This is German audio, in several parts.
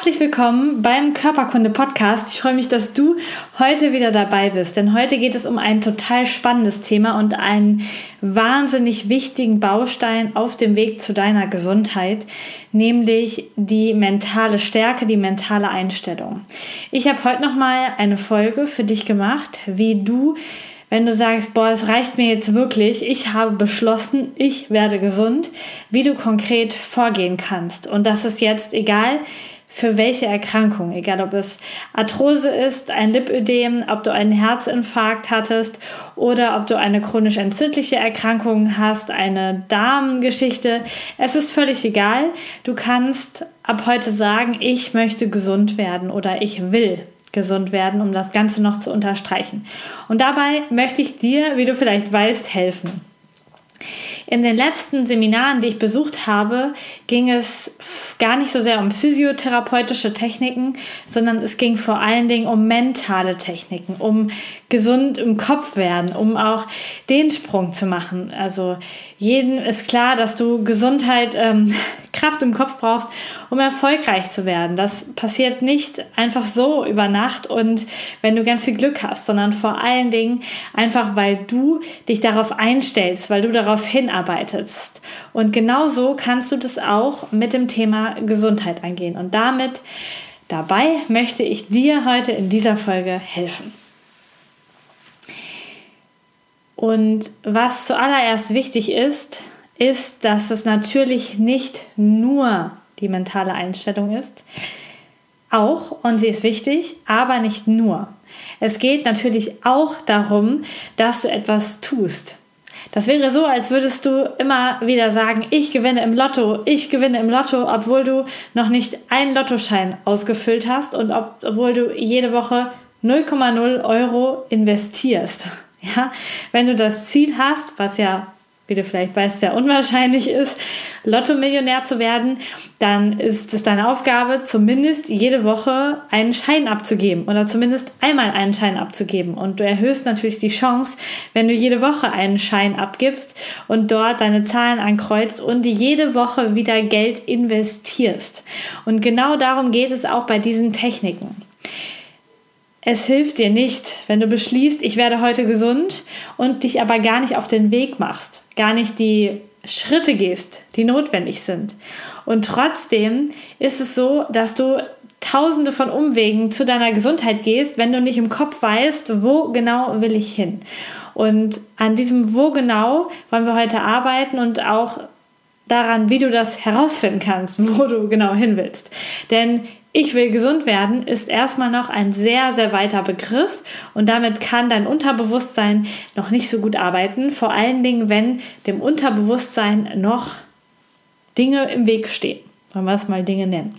Herzlich willkommen beim Körperkunde Podcast. Ich freue mich, dass du heute wieder dabei bist, denn heute geht es um ein total spannendes Thema und einen wahnsinnig wichtigen Baustein auf dem Weg zu deiner Gesundheit, nämlich die mentale Stärke, die mentale Einstellung. Ich habe heute noch mal eine Folge für dich gemacht, wie du wenn du sagst, boah, es reicht mir jetzt wirklich, ich habe beschlossen, ich werde gesund, wie du konkret vorgehen kannst. Und das ist jetzt egal, für welche Erkrankung, egal ob es Arthrose ist, ein Lipödem, ob du einen Herzinfarkt hattest oder ob du eine chronisch entzündliche Erkrankung hast, eine Darmgeschichte. Es ist völlig egal. Du kannst ab heute sagen, ich möchte gesund werden oder ich will gesund werden, um das Ganze noch zu unterstreichen. Und dabei möchte ich dir, wie du vielleicht weißt, helfen. In den letzten Seminaren, die ich besucht habe, ging es gar nicht so sehr um physiotherapeutische Techniken, sondern es ging vor allen Dingen um mentale Techniken, um gesund im Kopf werden, um auch den Sprung zu machen. Also jeden ist klar, dass du Gesundheit, ähm, Kraft im Kopf brauchst, um erfolgreich zu werden. Das passiert nicht einfach so über Nacht und wenn du ganz viel Glück hast, sondern vor allen Dingen einfach, weil du dich darauf einstellst, weil du darauf hinarbeitest. Und genauso kannst du das auch mit dem Thema Gesundheit angehen. Und damit dabei möchte ich dir heute in dieser Folge helfen. Und was zuallererst wichtig ist, ist, dass es natürlich nicht nur die mentale Einstellung ist. Auch, und sie ist wichtig, aber nicht nur. Es geht natürlich auch darum, dass du etwas tust. Das wäre so, als würdest du immer wieder sagen, ich gewinne im Lotto, ich gewinne im Lotto, obwohl du noch nicht einen Lottoschein ausgefüllt hast und ob, obwohl du jede Woche 0,0 Euro investierst. Ja, wenn du das Ziel hast, was ja, wie du vielleicht weißt, sehr unwahrscheinlich ist, Lotto-Millionär zu werden, dann ist es deine Aufgabe, zumindest jede Woche einen Schein abzugeben oder zumindest einmal einen Schein abzugeben. Und du erhöhst natürlich die Chance, wenn du jede Woche einen Schein abgibst und dort deine Zahlen ankreuzt und jede Woche wieder Geld investierst. Und genau darum geht es auch bei diesen Techniken. Es hilft dir nicht, wenn du beschließt, ich werde heute gesund und dich aber gar nicht auf den Weg machst, gar nicht die Schritte gehst, die notwendig sind. Und trotzdem ist es so, dass du tausende von Umwegen zu deiner Gesundheit gehst, wenn du nicht im Kopf weißt, wo genau will ich hin. Und an diesem wo genau wollen wir heute arbeiten und auch daran, wie du das herausfinden kannst, wo du genau hin willst. Denn ich will gesund werden ist erstmal noch ein sehr, sehr weiter Begriff und damit kann dein Unterbewusstsein noch nicht so gut arbeiten, vor allen Dingen, wenn dem Unterbewusstsein noch Dinge im Weg stehen. Wollen wir es mal Dinge nennen.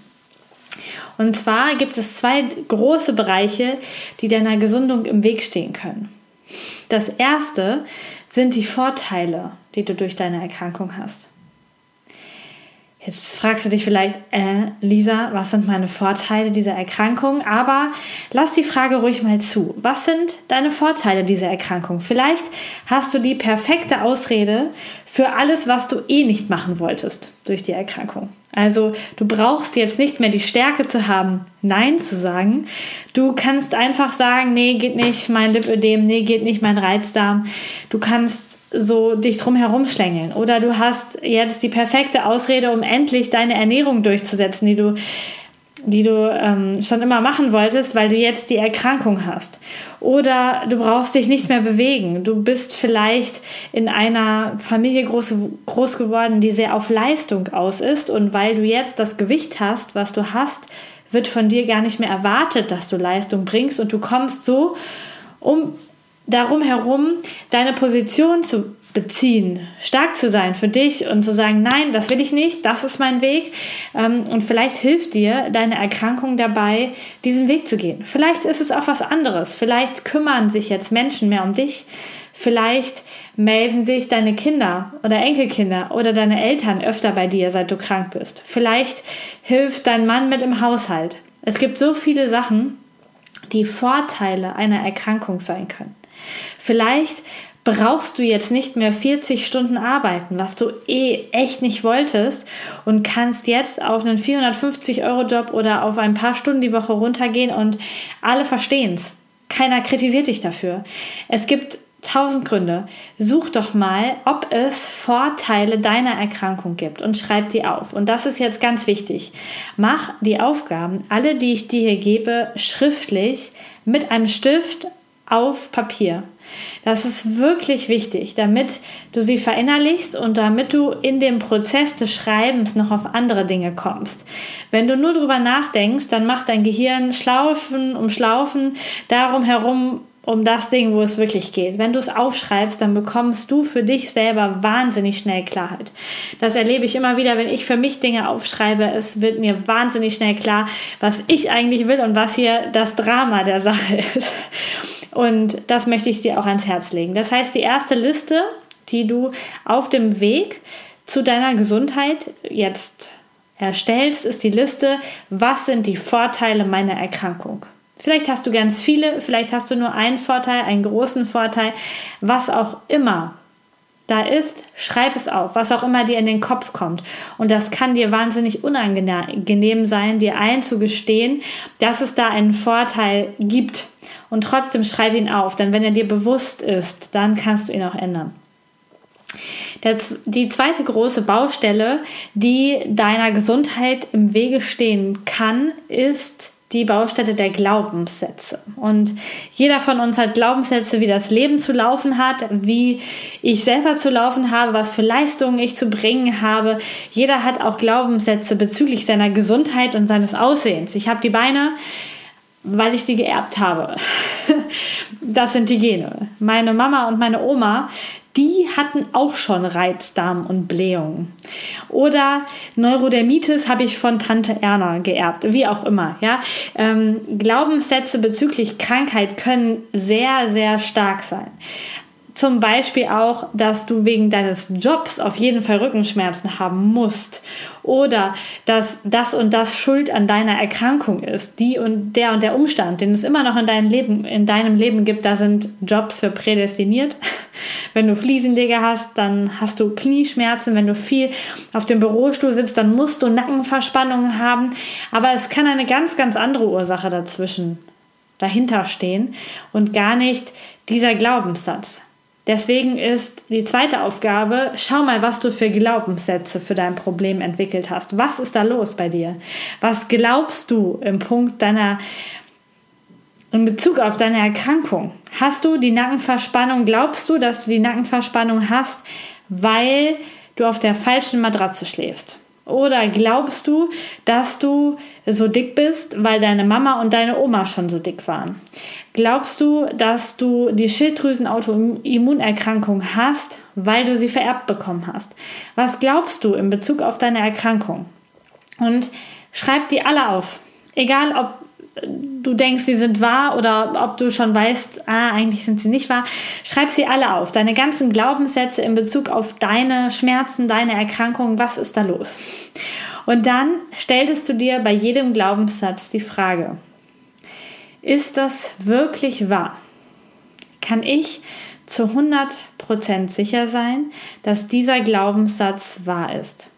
Und zwar gibt es zwei große Bereiche, die deiner Gesundung im Weg stehen können. Das erste sind die Vorteile, die du durch deine Erkrankung hast. Jetzt fragst du dich vielleicht, äh, Lisa, was sind meine Vorteile dieser Erkrankung? Aber lass die Frage ruhig mal zu. Was sind deine Vorteile dieser Erkrankung? Vielleicht hast du die perfekte Ausrede für alles, was du eh nicht machen wolltest durch die Erkrankung. Also du brauchst jetzt nicht mehr die Stärke zu haben, Nein zu sagen. Du kannst einfach sagen, nee, geht nicht mein Lipödem, nee, geht nicht mein Reizdarm. Du kannst so dich drum herum schlängeln. Oder du hast jetzt die perfekte Ausrede, um endlich deine Ernährung durchzusetzen, die du, die du ähm, schon immer machen wolltest, weil du jetzt die Erkrankung hast. Oder du brauchst dich nicht mehr bewegen. Du bist vielleicht in einer Familie groß, groß geworden, die sehr auf Leistung aus ist. Und weil du jetzt das Gewicht hast, was du hast, wird von dir gar nicht mehr erwartet, dass du Leistung bringst. Und du kommst so um darum herum, deine Position zu beziehen, stark zu sein für dich und zu sagen, nein, das will ich nicht, das ist mein Weg. Ähm, und vielleicht hilft dir deine Erkrankung dabei, diesen Weg zu gehen. Vielleicht ist es auch was anderes. Vielleicht kümmern sich jetzt Menschen mehr um dich. Vielleicht melden sich deine Kinder oder Enkelkinder oder deine Eltern öfter bei dir, seit du krank bist. Vielleicht hilft dein Mann mit im Haushalt. Es gibt so viele Sachen, die Vorteile einer Erkrankung sein können. Vielleicht brauchst du jetzt nicht mehr 40 Stunden arbeiten, was du eh echt nicht wolltest und kannst jetzt auf einen 450 Euro Job oder auf ein paar Stunden die Woche runtergehen und alle verstehen es. Keiner kritisiert dich dafür. Es gibt tausend Gründe. Such doch mal, ob es Vorteile deiner Erkrankung gibt und schreib die auf. Und das ist jetzt ganz wichtig. Mach die Aufgaben, alle, die ich dir hier gebe, schriftlich mit einem Stift auf Papier. Das ist wirklich wichtig, damit du sie verinnerlichst und damit du in dem Prozess des Schreibens noch auf andere Dinge kommst. Wenn du nur drüber nachdenkst, dann macht dein Gehirn Schlaufen um Schlaufen darum herum, um das Ding, wo es wirklich geht. Wenn du es aufschreibst, dann bekommst du für dich selber wahnsinnig schnell Klarheit. Das erlebe ich immer wieder, wenn ich für mich Dinge aufschreibe. Es wird mir wahnsinnig schnell klar, was ich eigentlich will und was hier das Drama der Sache ist. Und das möchte ich dir auch ans Herz legen. Das heißt, die erste Liste, die du auf dem Weg zu deiner Gesundheit jetzt erstellst, ist die Liste, was sind die Vorteile meiner Erkrankung. Vielleicht hast du ganz viele, vielleicht hast du nur einen Vorteil, einen großen Vorteil, was auch immer da ist, schreib es auf, was auch immer dir in den Kopf kommt. Und das kann dir wahnsinnig unangenehm sein, dir einzugestehen, dass es da einen Vorteil gibt und trotzdem schreib ihn auf, denn wenn er dir bewusst ist, dann kannst du ihn auch ändern. Der, die zweite große Baustelle, die deiner Gesundheit im Wege stehen kann, ist die Baustelle der Glaubenssätze. Und jeder von uns hat Glaubenssätze, wie das Leben zu laufen hat, wie ich selber zu laufen habe, was für Leistungen ich zu bringen habe. Jeder hat auch Glaubenssätze bezüglich seiner Gesundheit und seines Aussehens. Ich habe die Beine, weil ich sie geerbt habe. Das sind die Gene. Meine Mama und meine Oma, die hatten auch schon Reizdarm und Blähungen. Oder Neurodermitis habe ich von Tante Erna geerbt, wie auch immer. Ja? Ähm, Glaubenssätze bezüglich Krankheit können sehr, sehr stark sein. Zum Beispiel auch, dass du wegen deines Jobs auf jeden Fall Rückenschmerzen haben musst oder dass das und das Schuld an deiner Erkrankung ist, die und der und der Umstand, den es immer noch in deinem Leben, in deinem Leben gibt, da sind Jobs für prädestiniert. Wenn du Fliesenleger hast, dann hast du Knieschmerzen. Wenn du viel auf dem Bürostuhl sitzt, dann musst du Nackenverspannungen haben. Aber es kann eine ganz, ganz andere Ursache dazwischen dahinter stehen und gar nicht dieser Glaubenssatz. Deswegen ist die zweite Aufgabe, schau mal, was du für Glaubenssätze für dein Problem entwickelt hast. Was ist da los bei dir? Was glaubst du im Punkt deiner, in Bezug auf deine Erkrankung? Hast du die Nackenverspannung? Glaubst du, dass du die Nackenverspannung hast, weil du auf der falschen Matratze schläfst? Oder glaubst du, dass du so dick bist, weil deine Mama und deine Oma schon so dick waren? Glaubst du, dass du die Schilddrüsenautoimmunerkrankung hast, weil du sie vererbt bekommen hast? Was glaubst du in Bezug auf deine Erkrankung? Und schreib die alle auf. Egal, ob du denkst, sie sind wahr oder ob du schon weißt, ah, eigentlich sind sie nicht wahr. Schreib sie alle auf. Deine ganzen Glaubenssätze in Bezug auf deine Schmerzen, deine Erkrankungen, was ist da los? Und dann stelltest du dir bei jedem Glaubenssatz die Frage, ist das wirklich wahr? Kann ich zu 100% sicher sein, dass dieser Glaubenssatz wahr ist?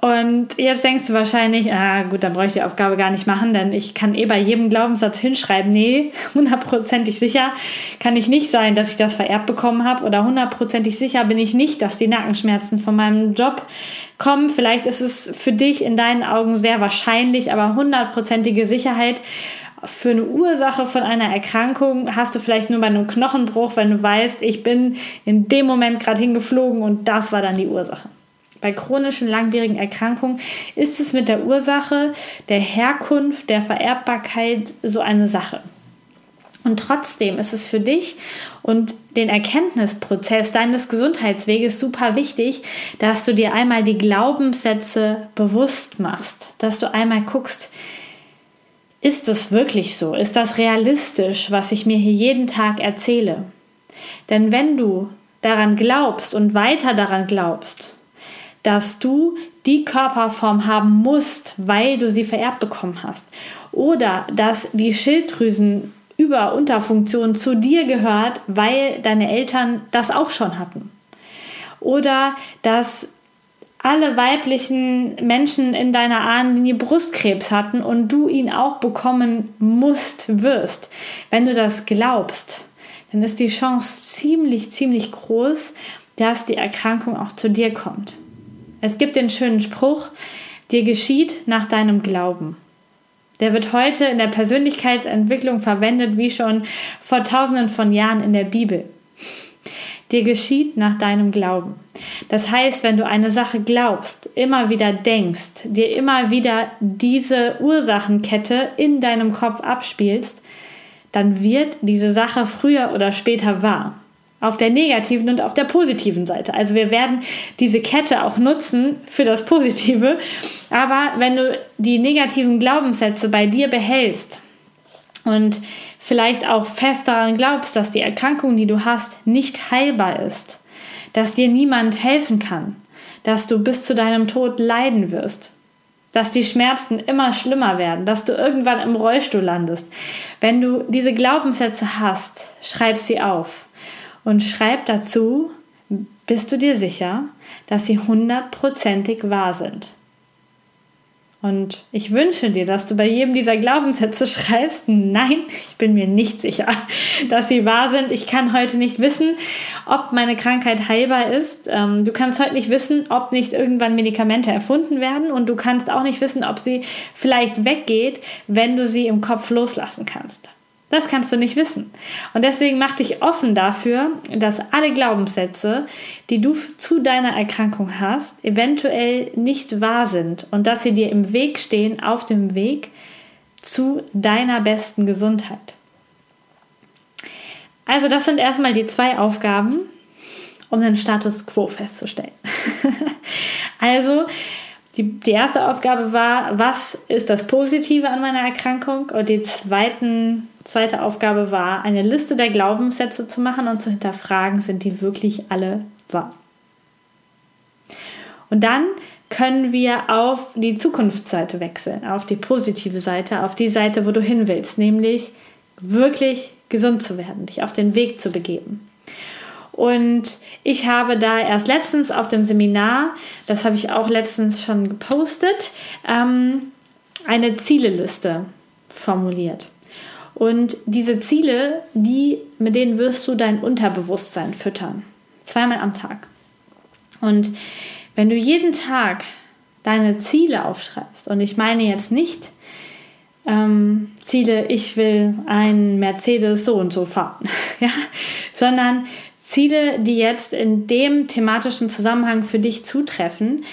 Und jetzt denkst du wahrscheinlich, ah gut, dann brauche ich die Aufgabe gar nicht machen, denn ich kann eh bei jedem Glaubenssatz hinschreiben, nee, hundertprozentig sicher kann ich nicht sein, dass ich das vererbt bekommen habe oder hundertprozentig sicher bin ich nicht, dass die Nackenschmerzen von meinem Job kommen. Vielleicht ist es für dich in deinen Augen sehr wahrscheinlich, aber hundertprozentige Sicherheit für eine Ursache von einer Erkrankung hast du vielleicht nur bei einem Knochenbruch, wenn du weißt, ich bin in dem Moment gerade hingeflogen und das war dann die Ursache. Bei chronischen langwierigen Erkrankungen ist es mit der Ursache, der Herkunft, der Vererbbarkeit so eine Sache. Und trotzdem ist es für dich und den Erkenntnisprozess deines Gesundheitsweges super wichtig, dass du dir einmal die Glaubenssätze bewusst machst, dass du einmal guckst, ist es wirklich so? Ist das realistisch, was ich mir hier jeden Tag erzähle? Denn wenn du daran glaubst und weiter daran glaubst, dass du die Körperform haben musst, weil du sie vererbt bekommen hast, oder dass die Schilddrüsen über Unterfunktion zu dir gehört, weil deine Eltern das auch schon hatten. Oder dass alle weiblichen Menschen in deiner Ahnenlinie Brustkrebs hatten und du ihn auch bekommen musst, wirst. Wenn du das glaubst, dann ist die Chance ziemlich, ziemlich groß, dass die Erkrankung auch zu dir kommt. Es gibt den schönen Spruch, dir geschieht nach deinem Glauben. Der wird heute in der Persönlichkeitsentwicklung verwendet, wie schon vor tausenden von Jahren in der Bibel. Dir geschieht nach deinem Glauben. Das heißt, wenn du eine Sache glaubst, immer wieder denkst, dir immer wieder diese Ursachenkette in deinem Kopf abspielst, dann wird diese Sache früher oder später wahr. Auf der negativen und auf der positiven Seite. Also wir werden diese Kette auch nutzen für das Positive. Aber wenn du die negativen Glaubenssätze bei dir behältst und vielleicht auch fest daran glaubst, dass die Erkrankung, die du hast, nicht heilbar ist, dass dir niemand helfen kann, dass du bis zu deinem Tod leiden wirst, dass die Schmerzen immer schlimmer werden, dass du irgendwann im Rollstuhl landest. Wenn du diese Glaubenssätze hast, schreib sie auf und schreib dazu, bist du dir sicher, dass sie hundertprozentig wahr sind. Und ich wünsche dir, dass du bei jedem dieser Glaubenssätze schreibst, nein, ich bin mir nicht sicher, dass sie wahr sind. Ich kann heute nicht wissen, ob meine Krankheit heilbar ist. Ähm, du kannst heute nicht wissen, ob nicht irgendwann Medikamente erfunden werden. Und du kannst auch nicht wissen, ob sie vielleicht weggeht, wenn du sie im Kopf loslassen kannst. Das kannst du nicht wissen. Und deswegen mach dich offen dafür, dass alle Glaubenssätze, die du zu deiner Erkrankung hast, eventuell nicht wahr sind und dass sie dir im Weg stehen auf dem Weg zu deiner besten Gesundheit. Also das sind erstmal die zwei Aufgaben, um den Status quo festzustellen. also die, die erste Aufgabe war, was ist das Positive an meiner Erkrankung? Und die zweiten, zweite Aufgabe war, eine Liste der Glaubenssätze zu machen und zu hinterfragen, sind die wirklich alle wahr? Und dann können wir auf die Zukunftsseite wechseln, auf die positive Seite, auf die Seite, wo du hin willst, nämlich wirklich gesund zu werden, dich auf den Weg zu begeben. Und ich habe da erst letztens auf dem Seminar, das habe ich auch letztens schon gepostet, ähm, eine Zieleliste formuliert. Und diese Ziele, die, mit denen wirst du dein Unterbewusstsein füttern. Zweimal am Tag. Und wenn du jeden Tag deine Ziele aufschreibst, und ich meine jetzt nicht ähm, Ziele, ich will einen Mercedes so und so fahren, ja, sondern Ziele, die jetzt in dem thematischen Zusammenhang für dich zutreffen,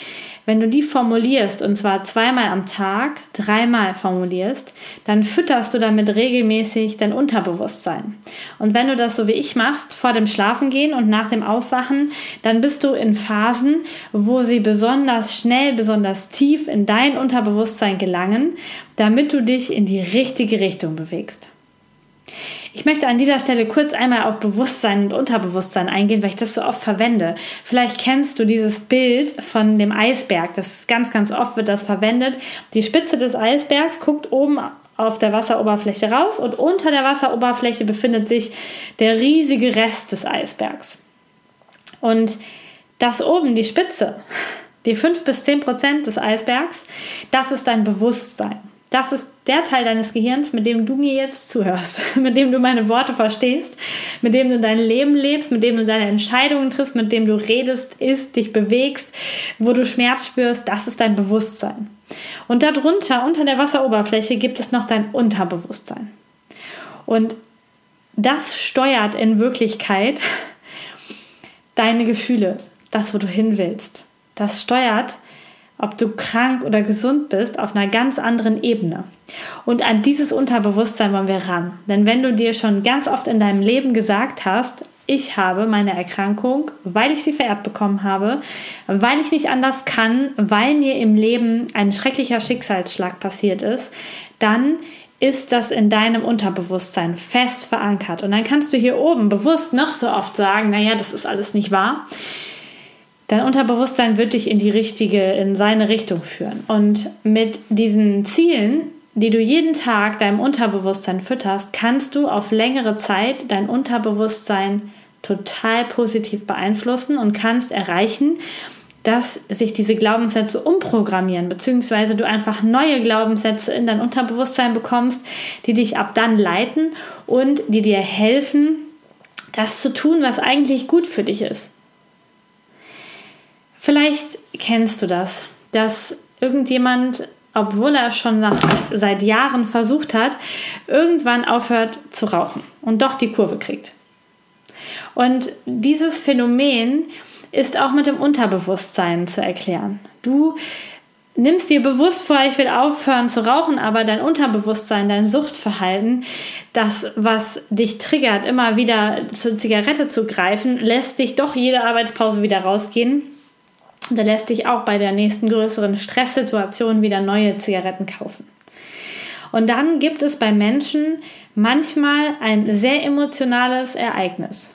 wenn du die formulierst und zwar zweimal am Tag, dreimal formulierst, dann fütterst du damit regelmäßig dein Unterbewusstsein. Und wenn du das so wie ich machst, vor dem Schlafengehen und nach dem Aufwachen, dann bist du in Phasen, wo sie besonders schnell, besonders tief in dein Unterbewusstsein gelangen, damit du dich in die richtige Richtung bewegst. Ich möchte an dieser Stelle kurz einmal auf Bewusstsein und Unterbewusstsein eingehen, weil ich das so oft verwende. Vielleicht kennst du dieses Bild von dem Eisberg. Das ganz, ganz oft wird das verwendet. Die Spitze des Eisbergs guckt oben auf der Wasseroberfläche raus und unter der Wasseroberfläche befindet sich der riesige Rest des Eisbergs. Und das oben, die Spitze, die 5 bis 10 Prozent des Eisbergs, das ist dein Bewusstsein. Das ist der Teil deines Gehirns, mit dem du mir jetzt zuhörst, mit dem du meine Worte verstehst, mit dem du dein Leben lebst, mit dem du deine Entscheidungen triffst, mit dem du redest, isst, dich bewegst, wo du Schmerz spürst, das ist dein Bewusstsein. Und darunter, unter der Wasseroberfläche, gibt es noch dein Unterbewusstsein. Und das steuert in Wirklichkeit deine Gefühle, das, wo du hin willst. Das steuert ob du krank oder gesund bist, auf einer ganz anderen Ebene. Und an dieses Unterbewusstsein wollen wir ran. Denn wenn du dir schon ganz oft in deinem Leben gesagt hast, ich habe meine Erkrankung, weil ich sie vererbt bekommen habe, weil ich nicht anders kann, weil mir im Leben ein schrecklicher Schicksalsschlag passiert ist, dann ist das in deinem Unterbewusstsein fest verankert. Und dann kannst du hier oben bewusst noch so oft sagen, naja, das ist alles nicht wahr. Dein Unterbewusstsein wird dich in die richtige, in seine Richtung führen. Und mit diesen Zielen, die du jeden Tag deinem Unterbewusstsein fütterst, kannst du auf längere Zeit dein Unterbewusstsein total positiv beeinflussen und kannst erreichen, dass sich diese Glaubenssätze umprogrammieren, beziehungsweise du einfach neue Glaubenssätze in dein Unterbewusstsein bekommst, die dich ab dann leiten und die dir helfen, das zu tun, was eigentlich gut für dich ist. Vielleicht kennst du das, dass irgendjemand, obwohl er schon nach, seit Jahren versucht hat, irgendwann aufhört zu rauchen und doch die Kurve kriegt. Und dieses Phänomen ist auch mit dem Unterbewusstsein zu erklären. Du nimmst dir bewusst vor, ich will aufhören zu rauchen, aber dein Unterbewusstsein, dein Suchtverhalten, das, was dich triggert, immer wieder zur Zigarette zu greifen, lässt dich doch jede Arbeitspause wieder rausgehen und er lässt dich auch bei der nächsten größeren Stresssituation wieder neue Zigaretten kaufen. Und dann gibt es bei Menschen manchmal ein sehr emotionales Ereignis,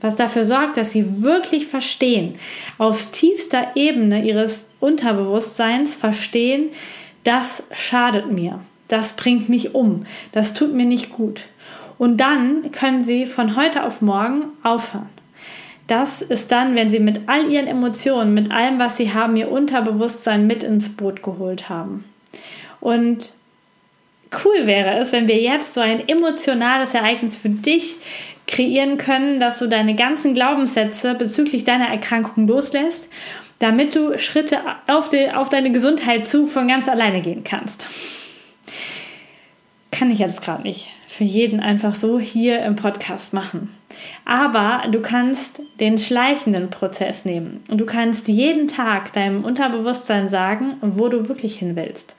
was dafür sorgt, dass sie wirklich verstehen, auf tiefster Ebene ihres Unterbewusstseins verstehen, das schadet mir, das bringt mich um, das tut mir nicht gut. Und dann können sie von heute auf morgen aufhören das ist dann, wenn sie mit all ihren Emotionen, mit allem, was sie haben, ihr Unterbewusstsein mit ins Boot geholt haben. Und cool wäre es, wenn wir jetzt so ein emotionales Ereignis für dich kreieren können, dass du deine ganzen Glaubenssätze bezüglich deiner Erkrankung loslässt, damit du Schritte auf, die, auf deine Gesundheit zu von ganz alleine gehen kannst. Kann ich jetzt gerade nicht für jeden einfach so hier im Podcast machen. Aber du kannst den schleichenden Prozess nehmen und du kannst jeden Tag deinem Unterbewusstsein sagen, wo du wirklich hin willst.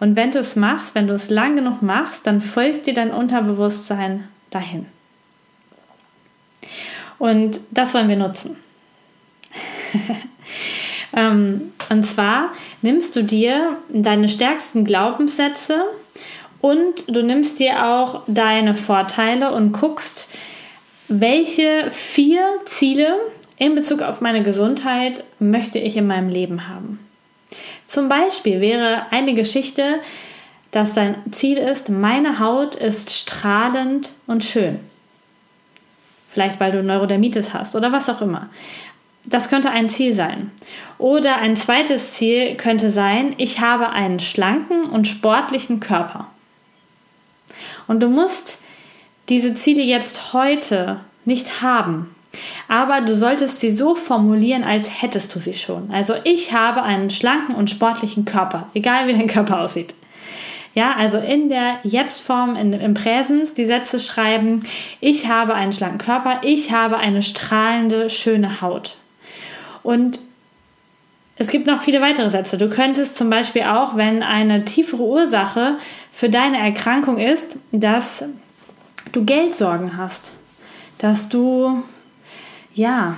Und wenn du es machst, wenn du es lang genug machst, dann folgt dir dein Unterbewusstsein dahin. Und das wollen wir nutzen. Ähm, und zwar nimmst du dir deine stärksten Glaubenssätze und du nimmst dir auch deine Vorteile und guckst, welche vier Ziele in Bezug auf meine Gesundheit möchte ich in meinem Leben haben. Zum Beispiel wäre eine Geschichte, dass dein Ziel ist, meine Haut ist strahlend und schön. Vielleicht weil du Neurodermitis hast oder was auch immer. Das könnte ein Ziel sein. Oder ein zweites Ziel könnte sein, ich habe einen schlanken und sportlichen Körper. Und du musst diese Ziele jetzt heute nicht haben. Aber du solltest sie so formulieren, als hättest du sie schon. Also ich habe einen schlanken und sportlichen Körper, egal wie dein Körper aussieht. Ja, also in der Jetzt-Form, im Präsens, die Sätze schreiben, ich habe einen schlanken Körper, ich habe eine strahlende, schöne Haut. Und es gibt noch viele weitere Sätze. Du könntest zum Beispiel auch, wenn eine tiefere Ursache für deine Erkrankung ist, dass du Geldsorgen hast, dass du ja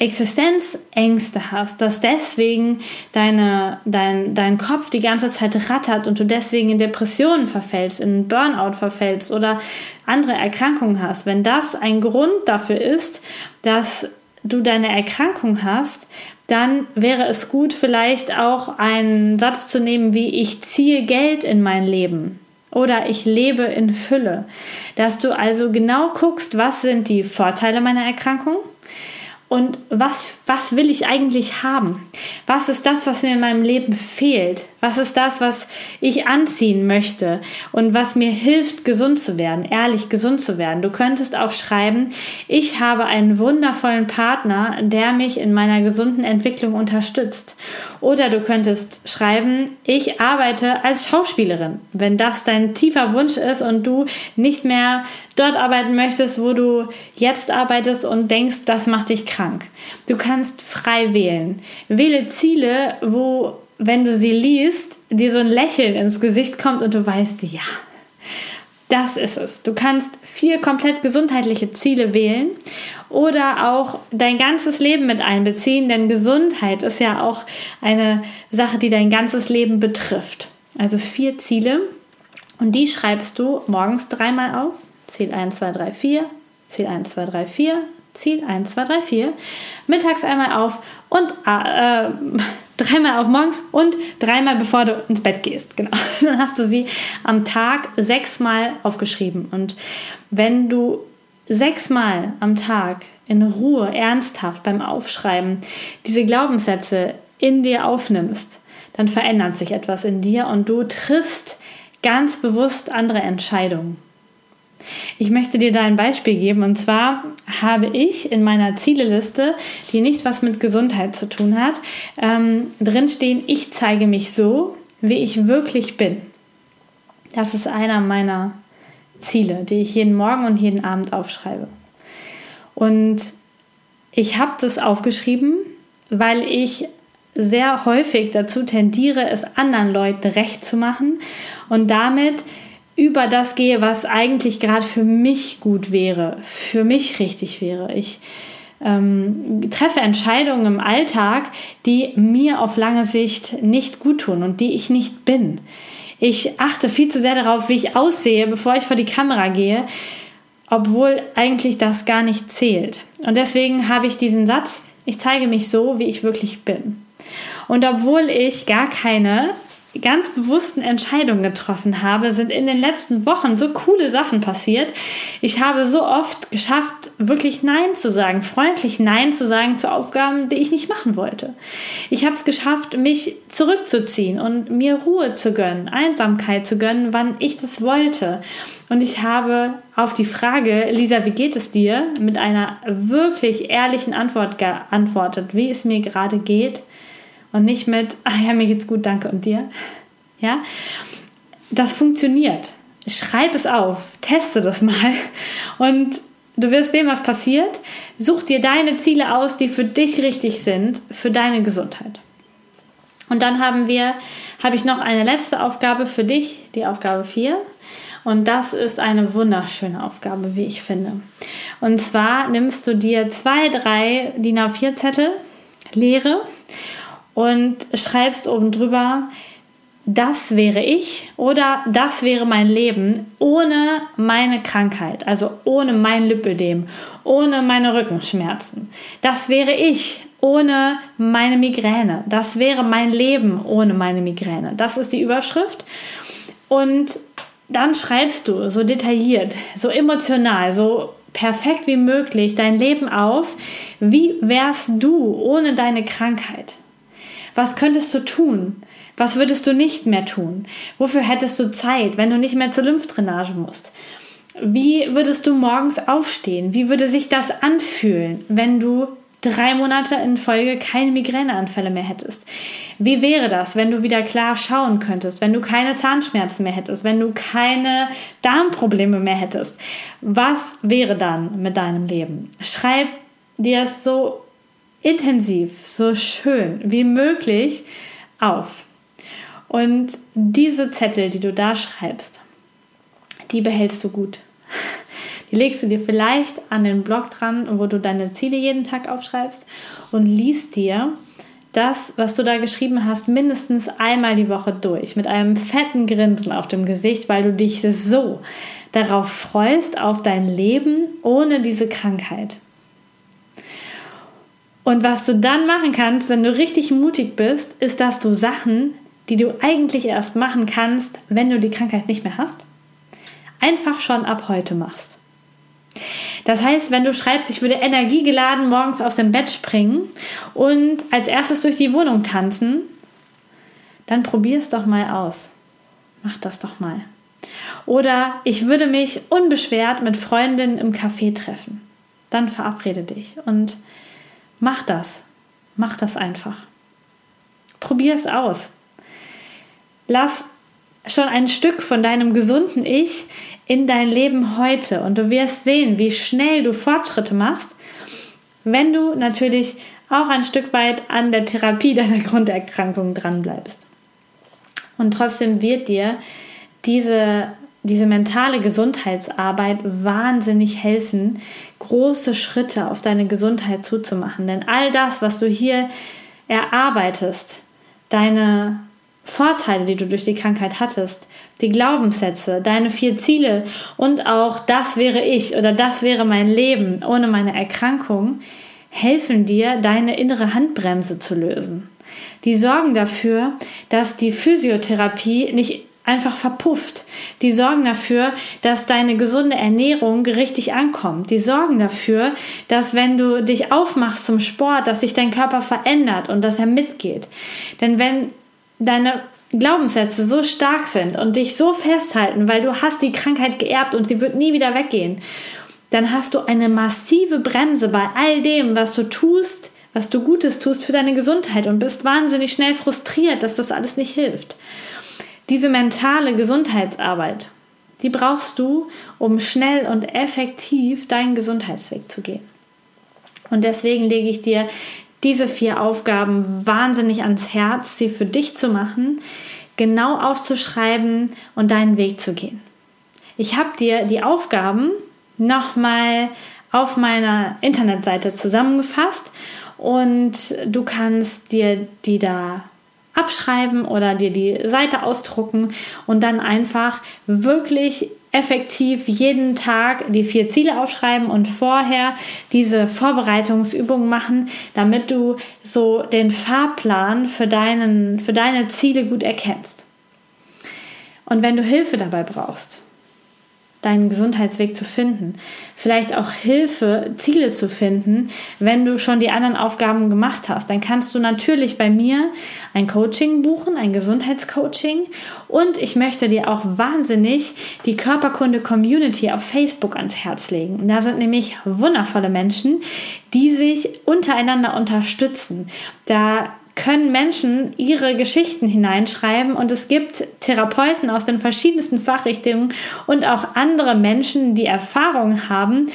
Existenzängste hast, dass deswegen deine, dein, dein Kopf die ganze Zeit rattert und du deswegen in Depressionen verfällst, in Burnout verfällst oder andere Erkrankungen hast, wenn das ein Grund dafür ist, dass du deine Erkrankung hast, dann wäre es gut, vielleicht auch einen Satz zu nehmen wie ich ziehe Geld in mein Leben oder ich lebe in Fülle. Dass du also genau guckst, was sind die Vorteile meiner Erkrankung und was, was will ich eigentlich haben? Was ist das, was mir in meinem Leben fehlt? Was ist das, was ich anziehen möchte und was mir hilft, gesund zu werden, ehrlich gesund zu werden? Du könntest auch schreiben, ich habe einen wundervollen Partner, der mich in meiner gesunden Entwicklung unterstützt. Oder du könntest schreiben, ich arbeite als Schauspielerin, wenn das dein tiefer Wunsch ist und du nicht mehr dort arbeiten möchtest, wo du jetzt arbeitest und denkst, das macht dich krank. Du kannst frei wählen. Wähle Ziele, wo, wenn du sie liest, dir so ein Lächeln ins Gesicht kommt und du weißt, ja, das ist es. Du kannst vier komplett gesundheitliche Ziele wählen oder auch dein ganzes Leben mit einbeziehen, denn Gesundheit ist ja auch eine Sache, die dein ganzes Leben betrifft. Also vier Ziele Und die schreibst du morgens dreimal auf. Ziel 1, 2, 3, 4. Ziel 1, 2, 3, 4. Ziel 1, 2, 3, 4. Mittags einmal auf und äh, dreimal auf morgens und dreimal bevor du ins Bett gehst. Genau. Dann hast du sie am Tag sechsmal aufgeschrieben. Und wenn du sechsmal am Tag in Ruhe, ernsthaft beim Aufschreiben diese Glaubenssätze in dir aufnimmst, dann verändert sich etwas in dir und du triffst ganz bewusst andere Entscheidungen. Ich möchte dir da ein Beispiel geben und zwar habe ich in meiner Zieleliste, die nicht was mit Gesundheit zu tun hat, ähm, drinstehen, ich zeige mich so, wie ich wirklich bin. Das ist einer meiner Ziele, die ich jeden Morgen und jeden Abend aufschreibe. Und ich habe das aufgeschrieben, weil ich sehr häufig dazu tendiere, es anderen Leuten recht zu machen und damit über das gehe, was eigentlich gerade für mich gut wäre, für mich richtig wäre. Ich ähm, treffe Entscheidungen im Alltag, die mir auf lange Sicht nicht gut tun und die ich nicht bin. Ich achte viel zu sehr darauf, wie ich aussehe, bevor ich vor die Kamera gehe, obwohl eigentlich das gar nicht zählt. Und deswegen habe ich diesen Satz, ich zeige mich so, wie ich wirklich bin. Und obwohl ich gar keine ganz bewussten Entscheidungen getroffen habe, sind in den letzten Wochen so coole Sachen passiert. Ich habe so oft geschafft, wirklich Nein zu sagen, freundlich Nein zu sagen zu Aufgaben, die ich nicht machen wollte. Ich habe es geschafft, mich zurückzuziehen und mir Ruhe zu gönnen, Einsamkeit zu gönnen, wann ich das wollte. Und ich habe auf die Frage, Lisa, wie geht es dir, mit einer wirklich ehrlichen Antwort geantwortet, wie es mir gerade geht und nicht mit, ach ja, mir geht's gut, danke und dir. Ja, das funktioniert. Schreib es auf, teste das mal und du wirst sehen, was passiert. Such dir deine Ziele aus, die für dich richtig sind, für deine Gesundheit. Und dann haben wir, habe ich noch eine letzte Aufgabe für dich, die Aufgabe 4. Und das ist eine wunderschöne Aufgabe, wie ich finde. Und zwar nimmst du dir zwei, drei DIN A4 Zettel, leere, und schreibst oben drüber, das wäre ich oder das wäre mein Leben ohne meine Krankheit, also ohne mein Lipödem, ohne meine Rückenschmerzen. Das wäre ich ohne meine Migräne. Das wäre mein Leben ohne meine Migräne. Das ist die Überschrift. Und dann schreibst du so detailliert, so emotional, so perfekt wie möglich dein Leben auf. Wie wärst du ohne deine Krankheit? Was könntest du tun? Was würdest du nicht mehr tun? Wofür hättest du Zeit, wenn du nicht mehr zur Lymphdrainage musst? Wie würdest du morgens aufstehen? Wie würde sich das anfühlen, wenn du drei Monate in Folge keine Migräneanfälle mehr hättest? Wie wäre das, wenn du wieder klar schauen könntest, wenn du keine Zahnschmerzen mehr hättest, wenn du keine Darmprobleme mehr hättest? Was wäre dann mit deinem Leben? Schreib dir es so intensiv, so schön wie möglich auf. Und diese Zettel, die du da schreibst, die behältst du gut. Die legst du dir vielleicht an den Blog dran, wo du deine Ziele jeden Tag aufschreibst und liest dir das, was du da geschrieben hast, mindestens einmal die Woche durch mit einem fetten Grinsen auf dem Gesicht, weil du dich so darauf freust, auf dein Leben ohne diese Krankheit. Und was du dann machen kannst, wenn du richtig mutig bist, ist, dass du Sachen, die du eigentlich erst machen kannst, wenn du die Krankheit nicht mehr hast, einfach schon ab heute machst. Das heißt, wenn du schreibst, ich würde energiegeladen morgens aus dem Bett springen und als erstes durch die Wohnung tanzen, dann probier es doch mal aus. Mach das doch mal. Oder ich würde mich unbeschwert mit Freundinnen im Café treffen. Dann verabrede dich und Mach das. Mach das einfach. Probier es aus. Lass schon ein Stück von deinem gesunden Ich in dein Leben heute und du wirst sehen, wie schnell du Fortschritte machst, wenn du natürlich auch ein Stück weit an der Therapie deiner Grunderkrankung dranbleibst. Und trotzdem wird dir diese diese mentale Gesundheitsarbeit wahnsinnig helfen, große Schritte auf deine Gesundheit zuzumachen. Denn all das, was du hier erarbeitest, deine Vorteile, die du durch die Krankheit hattest, die Glaubenssätze, deine vier Ziele und auch das wäre ich oder das wäre mein Leben ohne meine Erkrankung, helfen dir, deine innere Handbremse zu lösen. Die sorgen dafür, dass die Physiotherapie nicht einfach verpufft. Die sorgen dafür, dass deine gesunde Ernährung richtig ankommt. Die sorgen dafür, dass wenn du dich aufmachst zum Sport, dass sich dein Körper verändert und dass er mitgeht. Denn wenn deine Glaubenssätze so stark sind und dich so festhalten, weil du hast die Krankheit geerbt und sie wird nie wieder weggehen, dann hast du eine massive Bremse bei all dem, was du tust, was du Gutes tust für deine Gesundheit und bist wahnsinnig schnell frustriert, dass das alles nicht hilft. Diese mentale Gesundheitsarbeit, die brauchst du, um schnell und effektiv deinen Gesundheitsweg zu gehen. Und deswegen lege ich dir diese vier Aufgaben wahnsinnig ans Herz, sie für dich zu machen, genau aufzuschreiben und deinen Weg zu gehen. Ich habe dir die Aufgaben nochmal auf meiner Internetseite zusammengefasst und du kannst dir die da abschreiben oder dir die Seite ausdrucken und dann einfach wirklich effektiv jeden Tag die vier Ziele aufschreiben und vorher diese Vorbereitungsübungen machen, damit du so den Fahrplan für, deinen, für deine Ziele gut erkennst. Und wenn du Hilfe dabei brauchst, deinen Gesundheitsweg zu finden. Vielleicht auch Hilfe, Ziele zu finden, wenn du schon die anderen Aufgaben gemacht hast. Dann kannst du natürlich bei mir ein Coaching buchen, ein Gesundheitscoaching. Und ich möchte dir auch wahnsinnig die Körperkunde Community auf Facebook ans Herz legen. Da sind nämlich wundervolle Menschen, die sich untereinander unterstützen. Da können Menschen ihre Geschichten hineinschreiben und es gibt Therapeuten aus den verschiedensten Fachrichtungen und auch andere Menschen, die Erfahrung haben,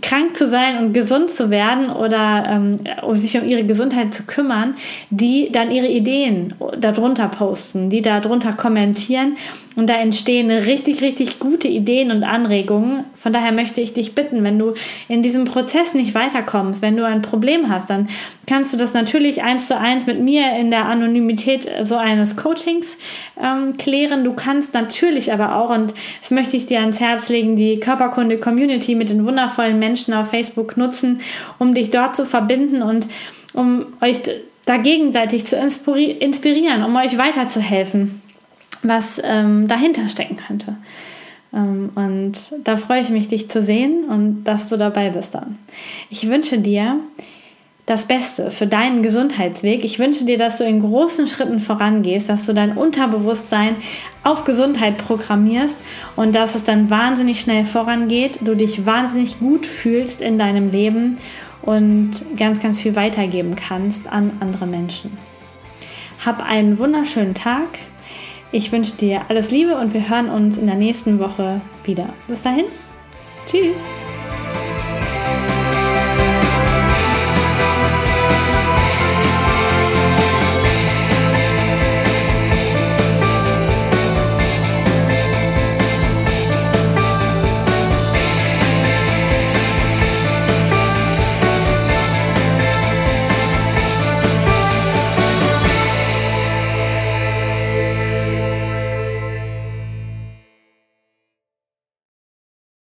krank zu sein und gesund zu werden oder ähm, um sich um ihre Gesundheit zu kümmern, die dann ihre Ideen darunter posten, die darunter kommentieren und da entstehen richtig, richtig gute Ideen und Anregungen. Von daher möchte ich dich bitten, wenn du in diesem Prozess nicht weiterkommst, wenn du ein Problem hast, dann kannst du das natürlich eins zu eins mit mir in der Anonymität so eines Coachings ähm, klären. Du kannst natürlich aber auch, und das möchte ich dir ans Herz legen, die Körperkunde-Community mit den wundervollen Menschen auf Facebook nutzen, um dich dort zu verbinden und um euch da gegenseitig zu inspirieren, um euch weiterzuhelfen was ähm, dahinter stecken könnte. Ähm, und da freue ich mich, dich zu sehen und dass du dabei bist dann. Ich wünsche dir das Beste für deinen Gesundheitsweg. Ich wünsche dir, dass du in großen Schritten vorangehst, dass du dein Unterbewusstsein auf Gesundheit programmierst und dass es dann wahnsinnig schnell vorangeht, du dich wahnsinnig gut fühlst in deinem Leben und ganz, ganz viel weitergeben kannst an andere Menschen. Hab einen wunderschönen Tag. Ich wünsche dir alles Liebe und wir hören uns in der nächsten Woche wieder. Bis dahin, tschüss.